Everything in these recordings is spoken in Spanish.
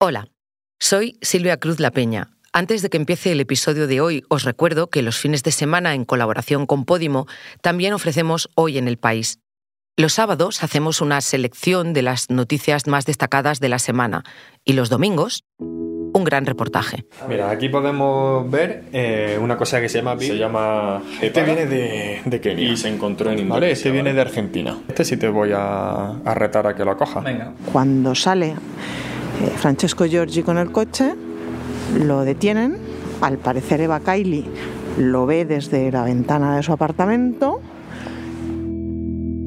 Hola, soy Silvia Cruz La Peña. Antes de que empiece el episodio de hoy, os recuerdo que los fines de semana, en colaboración con Podimo, también ofrecemos Hoy en el País. Los sábados hacemos una selección de las noticias más destacadas de la semana y los domingos un gran reportaje. Mira, aquí podemos ver eh, una cosa que se llama Se llama Este viene de, de Kenia. y se encontró en Vale, Indonesia. este viene de Argentina. Este sí te voy a, a retar a que lo coja. Cuando sale eh, Francesco Giorgi con el coche, lo detienen. Al parecer Eva Kaili lo ve desde la ventana de su apartamento.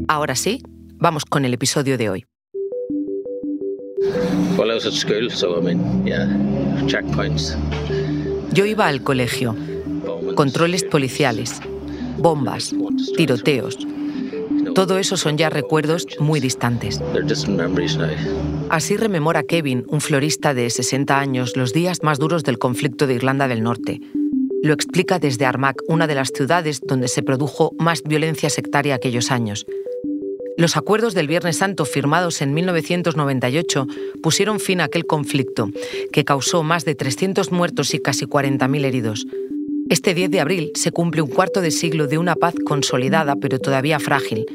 Ahora sí, vamos con el episodio de hoy. Well, I was at school, so I mean, yeah, checkpoints. Yo iba al colegio, controles policiales, bombas, tiroteos. Todo eso son ya recuerdos muy distantes. Así rememora Kevin, un florista de 60 años, los días más duros del conflicto de Irlanda del Norte. Lo explica desde Armagh, una de las ciudades donde se produjo más violencia sectaria aquellos años. Los acuerdos del Viernes Santo firmados en 1998 pusieron fin a aquel conflicto, que causó más de 300 muertos y casi 40.000 heridos. Este 10 de abril se cumple un cuarto de siglo de una paz consolidada pero todavía frágil,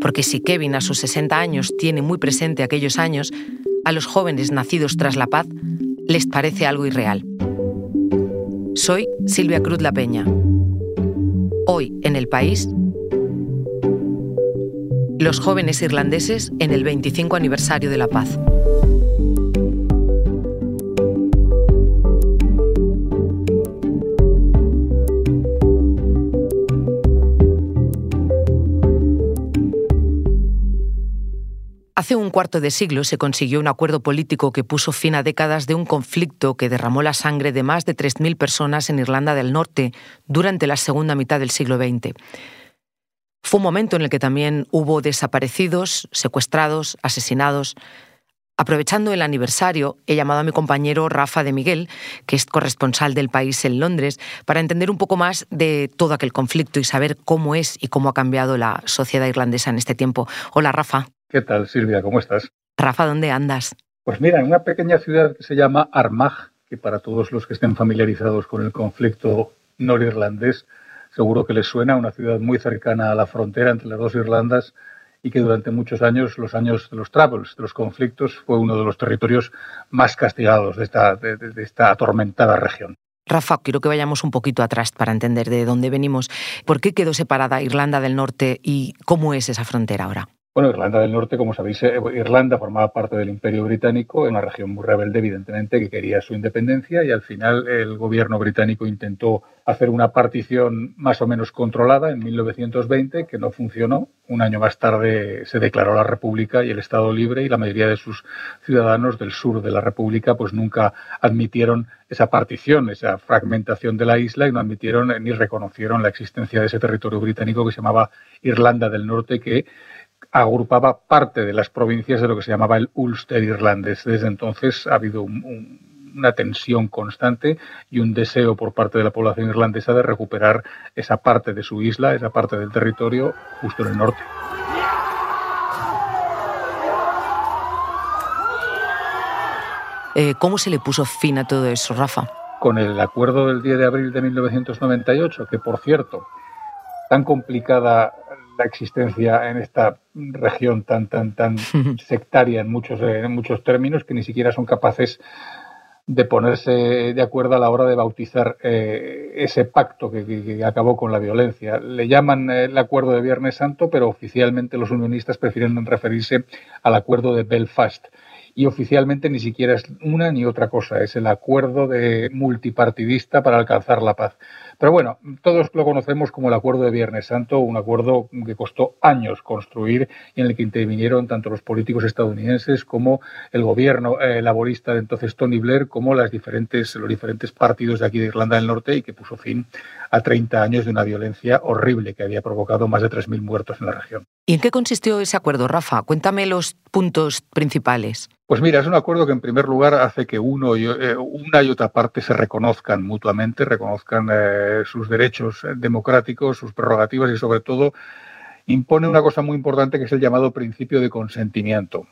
porque si Kevin a sus 60 años tiene muy presente aquellos años, a los jóvenes nacidos tras la paz les parece algo irreal. Soy Silvia Cruz La Peña. Hoy en el país, los jóvenes irlandeses en el 25 aniversario de la paz. Un cuarto de siglo se consiguió un acuerdo político que puso fin a décadas de un conflicto que derramó la sangre de más de 3.000 personas en Irlanda del Norte durante la segunda mitad del siglo XX. Fue un momento en el que también hubo desaparecidos, secuestrados, asesinados. Aprovechando el aniversario, he llamado a mi compañero Rafa de Miguel, que es corresponsal del país en Londres, para entender un poco más de todo aquel conflicto y saber cómo es y cómo ha cambiado la sociedad irlandesa en este tiempo. Hola, Rafa. ¿Qué tal, Silvia? ¿Cómo estás? Rafa, ¿dónde andas? Pues mira, en una pequeña ciudad que se llama Armagh, que para todos los que estén familiarizados con el conflicto norirlandés, seguro que les suena, una ciudad muy cercana a la frontera entre las dos Irlandas y que durante muchos años, los años de los troubles, de los conflictos, fue uno de los territorios más castigados de esta, de, de esta atormentada región. Rafa, quiero que vayamos un poquito atrás para entender de dónde venimos. ¿Por qué quedó separada Irlanda del Norte y cómo es esa frontera ahora? Bueno, Irlanda del Norte, como sabéis, eh, Irlanda formaba parte del Imperio Británico, en una región muy rebelde, evidentemente, que quería su independencia y al final el gobierno británico intentó hacer una partición más o menos controlada en 1920, que no funcionó. Un año más tarde se declaró la República y el Estado libre y la mayoría de sus ciudadanos del sur de la República pues nunca admitieron esa partición, esa fragmentación de la isla y no admitieron ni reconocieron la existencia de ese territorio británico que se llamaba Irlanda del Norte, que agrupaba parte de las provincias de lo que se llamaba el Ulster irlandés. Desde entonces ha habido un, un, una tensión constante y un deseo por parte de la población irlandesa de recuperar esa parte de su isla, esa parte del territorio justo en el norte. Eh, ¿Cómo se le puso fin a todo eso, Rafa? Con el acuerdo del 10 de abril de 1998, que por cierto, tan complicada la existencia en esta región tan tan tan sectaria en muchos en muchos términos que ni siquiera son capaces de ponerse de acuerdo a la hora de bautizar eh, ese pacto que, que, que, acabó con la violencia. Le llaman eh, el acuerdo de Viernes Santo, pero oficialmente los unionistas prefieren referirse al acuerdo de Belfast. Y oficialmente ni siquiera es una ni otra cosa, es el acuerdo multipartidista para alcanzar la paz. Pero bueno, todos lo conocemos como el Acuerdo de Viernes Santo, un acuerdo que costó años construir y en el que intervinieron tanto los políticos estadounidenses como el gobierno eh, laborista de entonces Tony Blair, como las diferentes, los diferentes partidos de aquí de Irlanda del Norte y que puso fin a 30 años de una violencia horrible que había provocado más de 3.000 muertos en la región. ¿Y en qué consistió ese acuerdo, Rafa? Cuéntame los puntos principales. Pues mira, es un acuerdo que en primer lugar hace que uno y, eh, una y otra parte se reconozcan mutuamente, reconozcan eh, sus derechos democráticos, sus prerrogativas y sobre todo impone una cosa muy importante que es el llamado principio de consentimiento.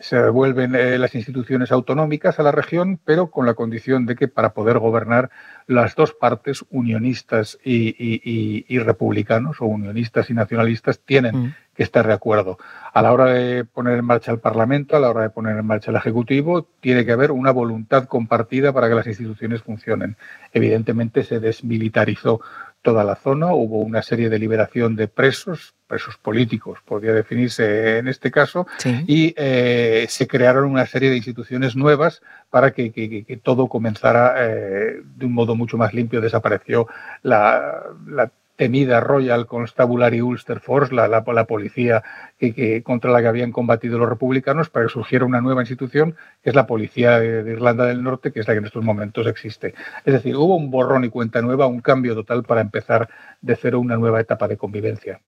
Se devuelven eh, las instituciones autonómicas a la región, pero con la condición de que para poder gobernar las dos partes, unionistas y, republicanos, o unionistas y nacionalistas, tienen mm. que estar de acuerdo. A la hora de poner en marcha el Parlamento, a la hora de poner en marcha el Ejecutivo, tiene que haber una voluntad compartida para que las instituciones funcionen. Evidentemente se desmilitarizó toda la zona, hubo una serie de liberación de presos, presos políticos, podría definirse en este caso, y eh, se crearon una serie de instituciones nuevas para que, todo comenzara eh, de un modo mucho más limpio. Desapareció la, la temida Royal Constabulary Ulster Force, la, la, policía que, contra la que habían combatido los republicanos, para que surgiera una nueva institución, que es la Policía de, Irlanda del Norte, que es la que en estos momentos existe. Es decir, hubo un borrón y cuenta nueva, un cambio total para empezar de cero una nueva etapa de convivencia.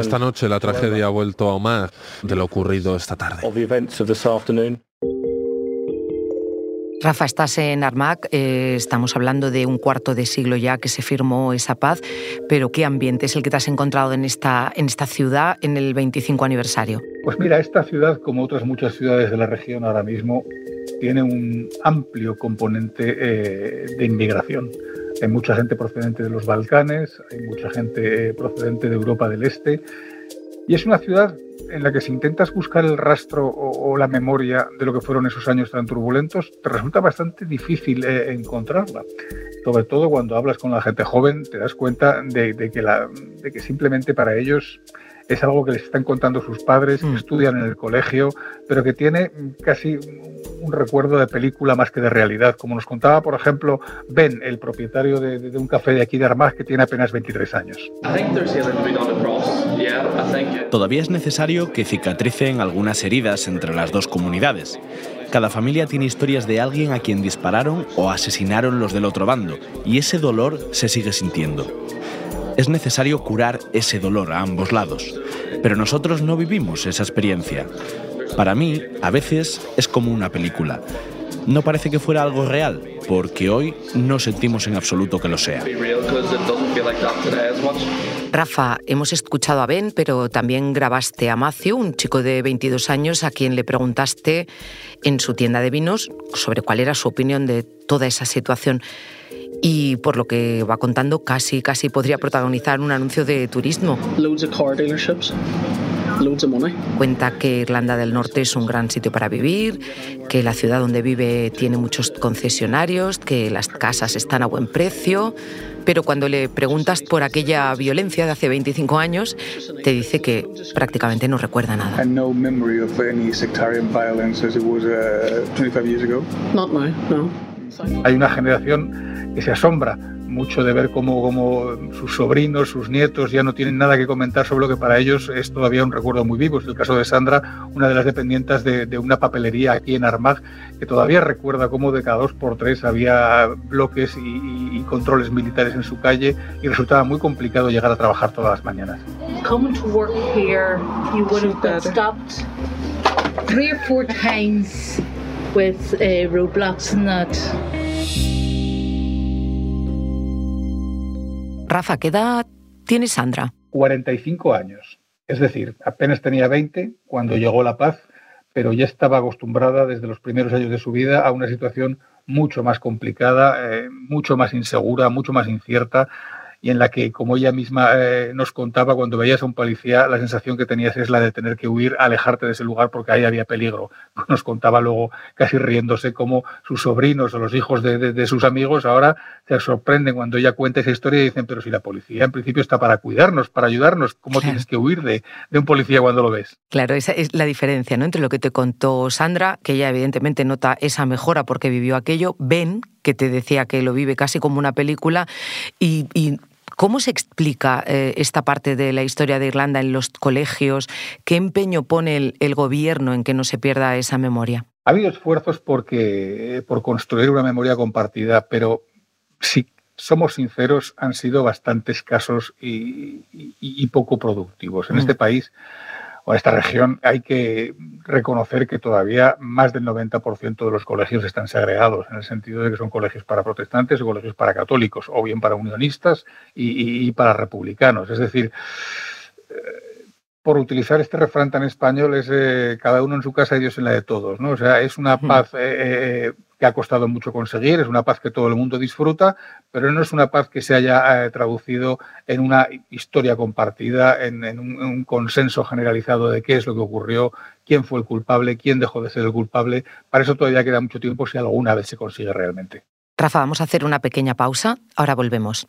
Esta noche la tragedia ha vuelto a Omar de lo ocurrido esta tarde. Rafa, estás en Armagh, eh, estamos hablando de un cuarto de siglo ya que se firmó esa paz, pero ¿qué ambiente es el que te has encontrado en esta, en esta ciudad en el 25 aniversario? Pues mira, esta ciudad, como otras muchas ciudades de la región ahora mismo, tiene un amplio componente eh, de inmigración. Hay mucha gente procedente de los Balcanes, hay mucha gente procedente de Europa del Este, y es una ciudad en la que si intentas buscar el rastro o, la memoria de lo que fueron esos años tan turbulentos, te resulta bastante difícil eh, encontrarla. Sobre todo cuando hablas con la gente joven, te das cuenta de, que, la, de que simplemente para ellos es algo que les están contando sus padres, que mm. estudian en el colegio, pero que tiene casi un recuerdo de película más que de realidad. Como nos contaba, por ejemplo, Ben, el propietario de, un café de aquí de Armagh, que tiene apenas 23 años. Todavía es necesario que cicatricen algunas heridas entre las dos comunidades. Cada familia tiene historias de alguien a quien dispararon o asesinaron los del otro bando, y ese dolor se sigue sintiendo. Es necesario curar ese dolor a ambos lados, pero nosotros no vivimos esa experiencia. Para mí, a veces es como una película. No parece que fuera algo real, porque hoy no sentimos en absoluto que lo sea. Rafa, hemos escuchado a Ben, pero también grabaste a Matthew, un chico de 22 años a quien le preguntaste en su tienda de vinos sobre cuál era su opinión de toda esa situación y por lo que va contando casi casi podría protagonizar un anuncio de turismo. Cuenta que Irlanda del Norte es un gran sitio para vivir, que la ciudad donde vive tiene muchos concesionarios, que las casas están a buen precio, pero cuando le preguntas por aquella violencia de hace 25 años, te dice que prácticamente no recuerda nada. Hay una generación que se asombra mucho de ver cómo, sus sobrinos, sus nietos ya no tienen nada que comentar sobre lo que para ellos es todavía un recuerdo muy vivo. Es el caso de Sandra, una de las dependientes de, una papelería aquí en Armagh, que todavía recuerda cómo de cada dos por tres había bloques y, controles militares en su calle y resultaba muy complicado llegar a trabajar todas las mañanas. Rafa, ¿qué edad tiene Sandra? 45 años. Es decir, apenas tenía 20 cuando llegó la paz, pero ya estaba acostumbrada desde los primeros años de su vida a una situación mucho más complicada, eh, mucho más insegura, mucho más incierta, y en la que, como ella misma eh, nos contaba, cuando veías a un policía, la sensación que tenías es la de tener que huir, alejarte de ese lugar porque ahí había peligro. Nos contaba luego, casi riéndose, cómo sus sobrinos o los hijos de, sus amigos ahora se sorprenden cuando ella cuenta esa historia y dicen, pero si la policía en principio está para cuidarnos, para ayudarnos, ¿cómo tienes que huir de, de un policía cuando lo ves? Claro, esa es la diferencia ¿no? entre lo que te contó Sandra, que ella evidentemente nota esa mejora porque vivió aquello, Ben, que te decía que lo vive casi como una película, y, y ¿Cómo se explica eh, esta parte de la historia de Irlanda en los colegios? ¿Qué empeño pone el, gobierno en que no se pierda esa memoria? Ha habido esfuerzos porque, por construir una memoria compartida, pero si somos sinceros, han sido bastante escasos y, poco productivos. En mm. este país o esta región, hay que reconocer que todavía más del 90% de los colegios están segregados, en el sentido de que son colegios para protestantes o colegios para católicos, o bien para unionistas y, para republicanos. Es decir, por utilizar este refrán tan español, es eh, cada uno en su casa y Dios en la de todos, ¿no? O sea, es una paz eh, que ha costado mucho conseguir, es una paz que todo el mundo disfruta, pero no es una paz que se haya traducido en una historia compartida, en, un, consenso generalizado de qué es lo que ocurrió, quién fue el culpable, quién dejó de ser el culpable. Para eso todavía queda mucho tiempo si alguna vez se consigue realmente. Rafa, vamos a hacer una pequeña pausa, ahora volvemos.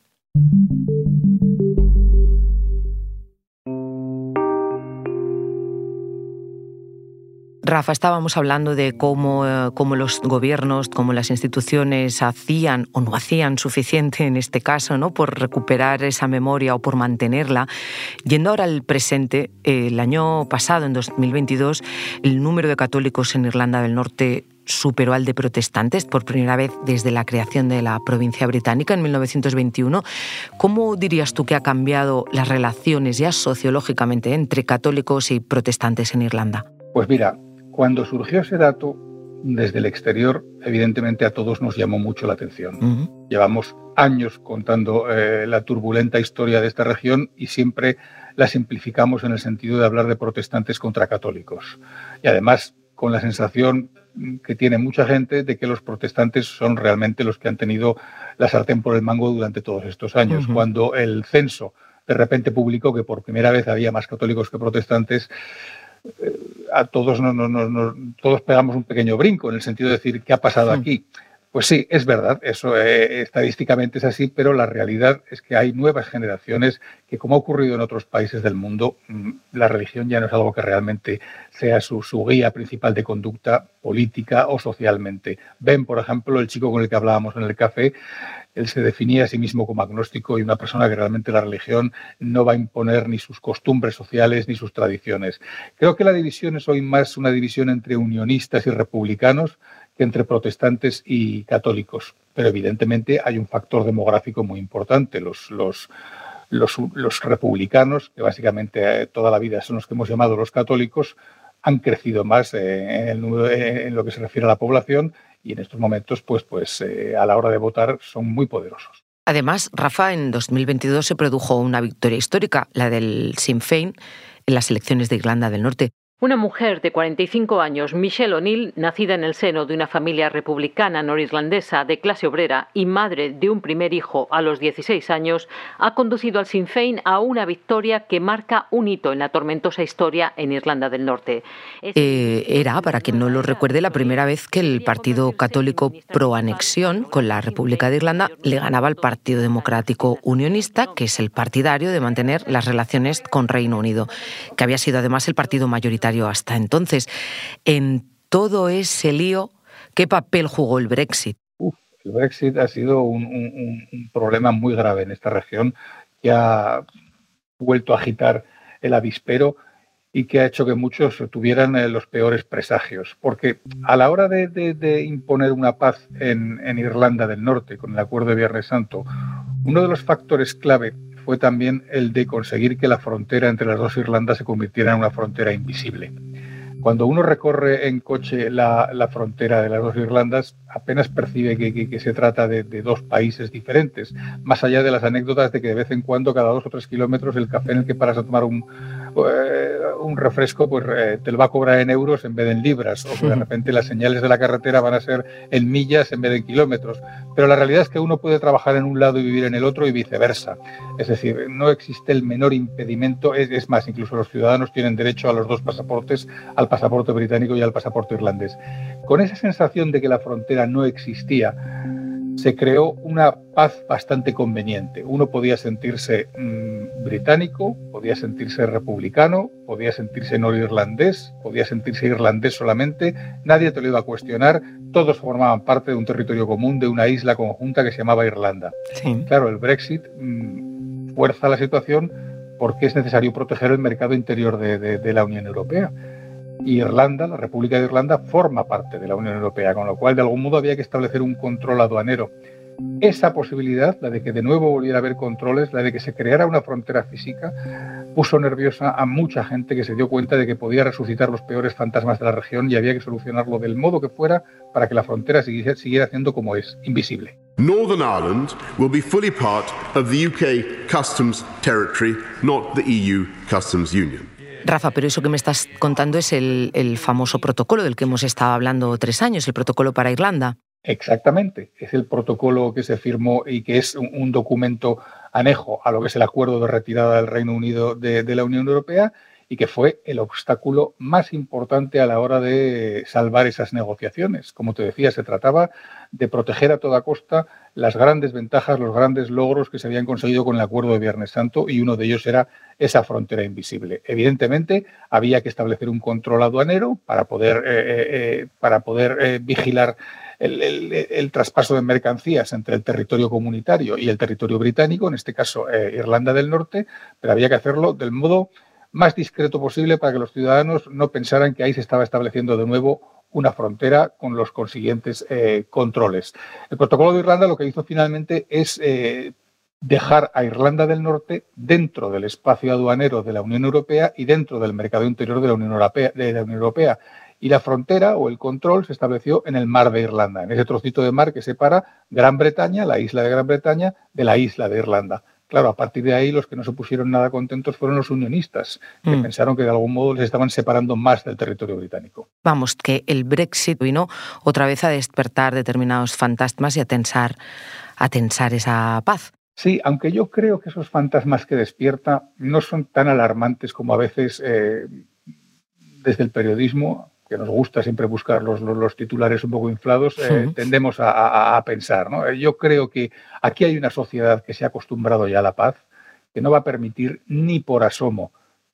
Rafa, estábamos hablando de cómo, eh, cómo, los gobiernos, cómo las instituciones hacían o no hacían suficiente en este caso ¿no? por recuperar esa memoria o por mantenerla. Yendo ahora al presente, el año pasado, en 2022, el número de católicos en Irlanda del Norte superó al de protestantes por primera vez desde la creación de la provincia británica en 1921. ¿Cómo dirías tú que ha cambiado las relaciones ya sociológicamente entre católicos y protestantes en Irlanda? Pues mira, cuando surgió ese dato, desde el exterior, evidentemente a todos nos llamó mucho la atención. Llevamos años contando eh, la turbulenta historia de esta región y siempre la simplificamos en el sentido de hablar de protestantes contra católicos. Y además con la sensación que tiene mucha gente de que los protestantes son realmente los que han tenido la sartén por el mango durante todos estos años. Cuando el censo de repente publicó que por primera vez había más católicos que protestantes, a todos, todos pegamos un pequeño brinco en el sentido de decir, ¿qué ha pasado aquí? Pues sí, es verdad, eso eh, estadísticamente es así, pero la realidad es que hay nuevas generaciones que, como ha ocurrido en otros países del mundo, mm, la religión ya no es algo que realmente sea su, su, guía principal de conducta política o socialmente. Ven, por ejemplo, el chico con el que hablábamos en el café, él se definía a sí mismo como agnóstico y una persona que realmente la religión no va a imponer ni sus costumbres sociales ni sus tradiciones. Creo que la división es hoy más una división entre unionistas y republicanos entre protestantes y católicos. Pero evidentemente hay un factor demográfico muy importante. Los, los, los, republicanos, que básicamente eh, toda la vida son los que hemos llamado los católicos, han crecido más eh, en, en lo que se refiere a la población y en estos momentos, pues, pues eh, a la hora de votar son muy poderosos. Además, Rafa, en 2022 se produjo una victoria histórica, la del Sinn Féin, en las elecciones de Irlanda del Norte. Una mujer de 45 años, Michelle O'Neill, nacida en el seno de una familia republicana norirlandesa de clase obrera y madre de un primer hijo a los 16 años, ha conducido al Sinn Féin a una victoria que marca un hito en la tormentosa historia en Irlanda del Norte. Eh, era, para quien no lo recuerde, la primera vez que el Partido Católico pro anexión con la República de Irlanda le ganaba al Partido Democrático Unionista, que es el partidario de mantener las relaciones con Reino Unido, que había sido además el partido mayoritario hasta entonces. En todo ese lío, ¿qué papel jugó el Brexit? el Brexit ha sido un, problema muy grave en esta región que ha vuelto a agitar el avispero y que ha hecho que muchos tuvieran eh, los peores presagios. Porque a la hora de, imponer una paz en, en, Irlanda del Norte con el acuerdo de Viernes Santo, uno de los factores clave fue también el de conseguir que la frontera entre las dos Irlandas se convirtiera en una frontera invisible. Cuando uno recorre en coche la, frontera de las dos Irlandas, apenas percibe que, se trata de, de, dos países diferentes, más allá de las anécdotas de que de vez en cuando, cada dos o tres kilómetros, el café en el que paras a tomar un, eh, un refresco pues eh, te lo va a cobrar en euros en vez de en libras, o que de repente las señales de la carretera van a ser en millas en vez de en kilómetros. Pero la realidad es que uno puede trabajar en un lado y vivir en el otro y viceversa. Es decir, no existe el menor impedimento, es, es más, incluso los ciudadanos tienen derecho a los dos pasaportes, al pasaporte británico y al pasaporte irlandés. Con esa sensación de que la frontera no existía, se creó una paz bastante conveniente. Uno podía sentirse mm, británico, podía sentirse republicano, podía sentirse norirlandés, podía sentirse irlandés solamente, nadie te lo iba a cuestionar, todos formaban parte de un territorio común, de una isla conjunta que se llamaba Irlanda. Claro, el Brexit mm, fuerza la situación porque es necesario proteger el mercado interior de la Unión Europea. Irlanda, la República de Irlanda, forma parte de la Unión Europea, con lo cual de algún modo había que establecer un control aduanero. Esa posibilidad, la de que de nuevo volviera a haber controles, la de que se creara una frontera física, puso nerviosa a mucha gente que se dio cuenta de que podía resucitar los peores fantasmas de la región y había que solucionarlo del modo que fuera para que la frontera siguiera, siguiera siendo como es, invisible. Northern Ireland will be fully part of the UK customs territory, not the EU customs union. Rafa, pero eso que me estás contando es el, famoso protocolo del que hemos estado hablando tres años, el protocolo para Irlanda. Exactamente, es el protocolo que se firmó y que es un, documento anejo a lo que es el acuerdo de retirada del Reino Unido de la Unión Europea y que fue el obstáculo más importante a la hora de salvar esas negociaciones. Como te decía, se trataba de proteger a toda costa las grandes ventajas, los grandes logros que se habían conseguido con el acuerdo de Viernes Santo y uno de ellos era esa frontera invisible. Evidentemente, había que establecer un control aduanero para poder, eh, eh, eh, para poder vigilar el, traspaso de mercancías entre el territorio comunitario y el territorio británico, en este caso Irlanda del Norte, pero había que hacerlo del modo más discreto posible para que los ciudadanos no pensaran que ahí se estaba estableciendo de nuevo una frontera con los consiguientes eh, controles. El protocolo de Irlanda lo que hizo finalmente es eh, dejar a Irlanda del Norte dentro del espacio aduanero de la Unión Europea y dentro del mercado interior de la Unión Europea. De la Unión Europea. Y la frontera o el control se estableció en el mar de Irlanda, en ese trocito de mar que separa Gran Bretaña, la isla de Gran Bretaña, de la isla de Irlanda. Claro, a partir de ahí los que no se pusieron nada contentos fueron los unionistas, que mm. pensaron que de algún modo les estaban separando más del territorio británico. Vamos, que el Brexit vino otra vez a despertar determinados fantasmas y a tensar, a tensar esa paz. Sí, aunque yo creo que esos fantasmas que despierta no son tan alarmantes como a veces eh, desde el periodismo que nos gusta siempre buscar los, los, titulares un poco inflados, eh, tendemos a, pensar. ¿no? Yo creo que aquí hay una sociedad que se ha acostumbrado ya a la paz, que no va a permitir ni por asomo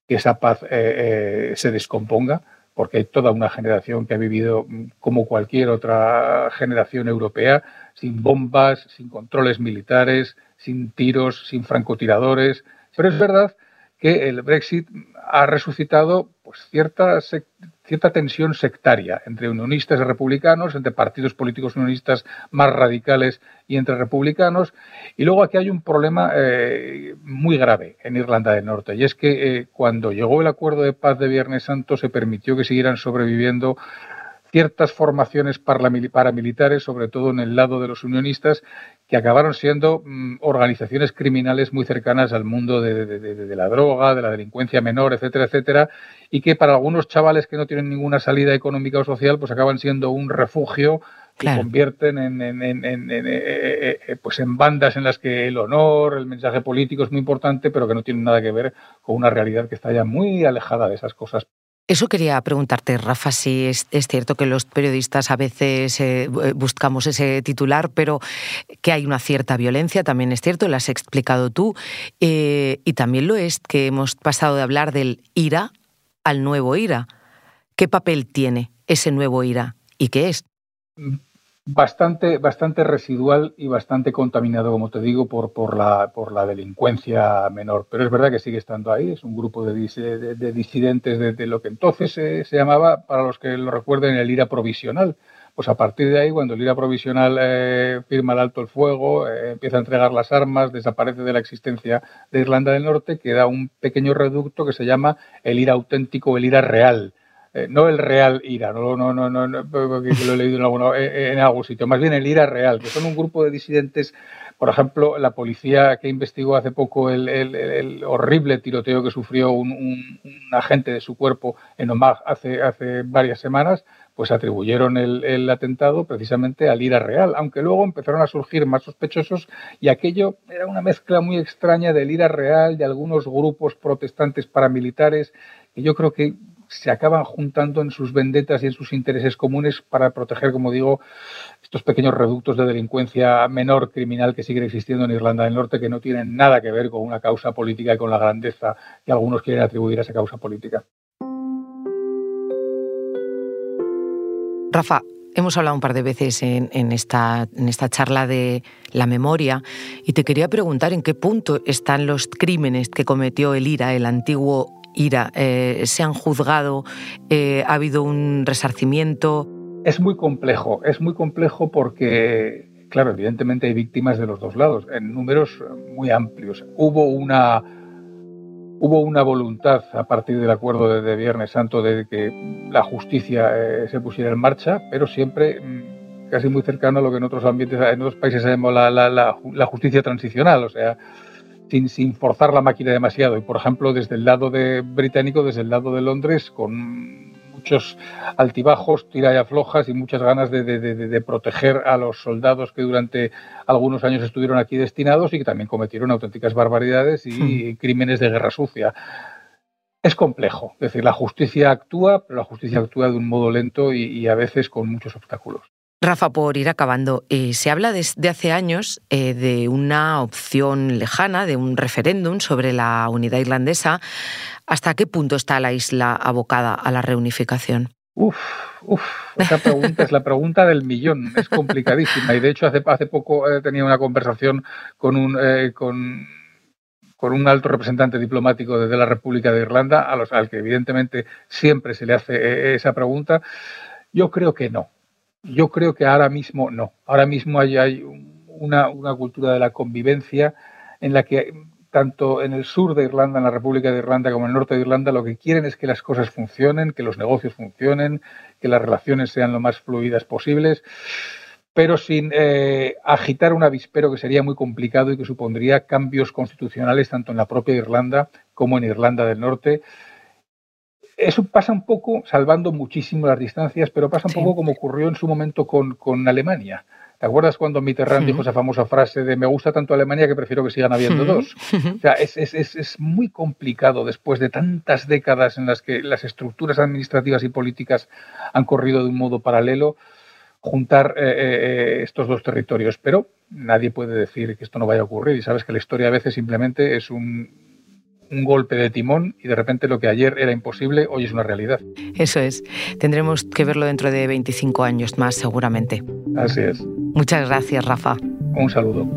que esa paz eh, eh, se descomponga, porque hay toda una generación que ha vivido mm, como cualquier otra generación europea, sin bombas, sin controles militares, sin tiros, sin francotiradores. Pero es verdad que el Brexit ha resucitado pues, cierta, cierta tensión sectaria entre unionistas y republicanos, entre partidos políticos unionistas más radicales y entre republicanos. Y luego aquí hay un problema eh, muy grave en Irlanda del Norte, y es que eh, cuando llegó el acuerdo de paz de Viernes Santo se permitió que siguieran sobreviviendo ciertas formaciones paramilitares, sobre todo en el lado de los unionistas, que acabaron siendo mm, organizaciones criminales muy cercanas al mundo de, la droga, de la delincuencia menor, etcétera, etcétera, y que para algunos chavales que no tienen ninguna salida económica o social, pues acaban siendo un refugio que convierten en, eh, eh, pues en bandas en las que el honor, el mensaje político es muy importante, pero que no tienen nada que ver con una realidad que está ya muy alejada de esas cosas. Eso quería preguntarte, Rafa, si es, cierto que los periodistas a veces eh, buscamos ese titular, pero que hay una cierta violencia, también es cierto, lo has explicado tú, eh, y también lo es que hemos pasado de hablar del IRA al nuevo IRA. ¿Qué papel tiene ese nuevo IRA y qué es? Bastante, bastante residual y bastante contaminado, como te digo, por, por, la, por la delincuencia menor. Pero es verdad que sigue estando ahí, es un grupo de, de, disidentes de, lo que entonces se, llamaba, para los que lo recuerden, el IRA provisional. Pues a partir de ahí, cuando el IRA provisional eh, firma el alto el fuego, eh, empieza a entregar las armas, desaparece de la existencia de Irlanda del Norte, queda un pequeño reducto que se llama el IRA auténtico, el IRA real, eh, no el real IRA, no, no, no, no, lo he leído en, eh, en, algún sitio, más bien el IRA real, que son un grupo de disidentes, por ejemplo, la policía que investigó hace poco el, horrible tiroteo que sufrió un, agente de su cuerpo en Omagh hace, hace varias semanas, pues atribuyeron el, atentado precisamente al IRA real, aunque luego empezaron a surgir más sospechosos y aquello era una mezcla muy extraña del IRA real, de algunos grupos protestantes paramilitares, que yo creo que se acaban juntando en sus vendetas y en sus intereses comunes para proteger, como digo, estos pequeños reductos de delincuencia menor criminal que siguen existiendo en Irlanda del Norte, que no tienen nada que ver con una causa política y con la grandeza que algunos quieren atribuir a esa causa política. Rafa, Hemos hablado un par de veces en, esta, en, esta, charla de la memoria y te quería preguntar en qué punto están los crímenes que cometió el IRA, el antiguo IRA? Eh, ¿Se han juzgado? Eh, ¿Ha habido un resarcimiento? Es muy complejo, es muy complejo porque, claro, evidentemente hay víctimas de los dos lados, en números muy amplios. Hubo una, hubo una voluntad a partir del acuerdo de, Viernes Santo de que la justicia eh, se pusiera en marcha, pero siempre mm, casi muy cercano a lo que en otros ambientes, en otros países se llama la, justicia transicional, o sea, sin, sin forzar la máquina demasiado. Y por ejemplo, desde el lado de británico, desde el lado de Londres, con muchos altibajos, tira y aflojas y muchas ganas de, proteger a los soldados que durante algunos años estuvieron aquí destinados y que también cometieron auténticas barbaridades y hmm. crímenes de guerra sucia. Es complejo, es decir, la justicia actúa, pero la justicia actúa de un modo lento y, a veces con muchos obstáculos. Rafa, por ir acabando, eh, se habla desde hace años eh, de una opción lejana, de un referéndum sobre la unidad irlandesa. ¿Hasta qué punto está la isla abocada a la reunificación? Uf, uf, esa pregunta es la pregunta del millón, es complicadísima. Y de hecho, hace, hace poco he tenido una conversación con un, eh, con, un alto representante diplomático de la República de Irlanda, a los, al que evidentemente siempre se le hace eh, esa pregunta. Yo creo que no. Yo creo que ahora mismo no. Ahora mismo hay, una cultura de la convivencia en la que tanto en el sur de Irlanda, en la República de Irlanda, como en el norte de Irlanda, lo que quieren es que las cosas funcionen, que los negocios funcionen, que las relaciones sean lo más fluidas posibles, pero sin eh, agitar un avispero que sería muy complicado y que supondría cambios constitucionales tanto en la propia Irlanda como en Irlanda del Norte. Eso pasa un poco, salvando muchísimo las distancias, pero pasa un poco como ocurrió en su momento con, con Alemania. ¿Te acuerdas cuando Mitterrand dijo esa famosa frase de me gusta tanto Alemania que prefiero que sigan habiendo dos? O sea, es, es, es, muy complicado después de tantas décadas en las que las estructuras administrativas y políticas han corrido de un modo paralelo juntar eh, eh, estos dos territorios. Pero nadie puede decir que esto no vaya a ocurrir y sabes que la historia a veces simplemente es un, un golpe de timón y de repente lo que ayer era imposible hoy es una realidad. Eso es. Tendremos que verlo dentro de 25 años más seguramente. Así es. Muchas gracias, Rafa. Un saludo.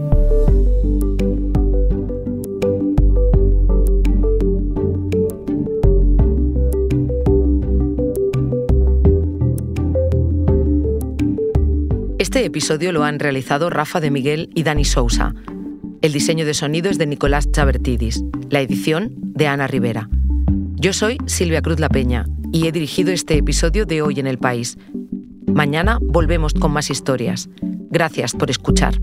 Este episodio lo han realizado Rafa de Miguel y Dani Sousa. El diseño de sonido es de Nicolás Chabertidis, la edición de Ana Rivera. Yo soy Silvia Cruz La Peña y he dirigido este episodio de Hoy en el País. Mañana volvemos con más historias. Gracias por escuchar.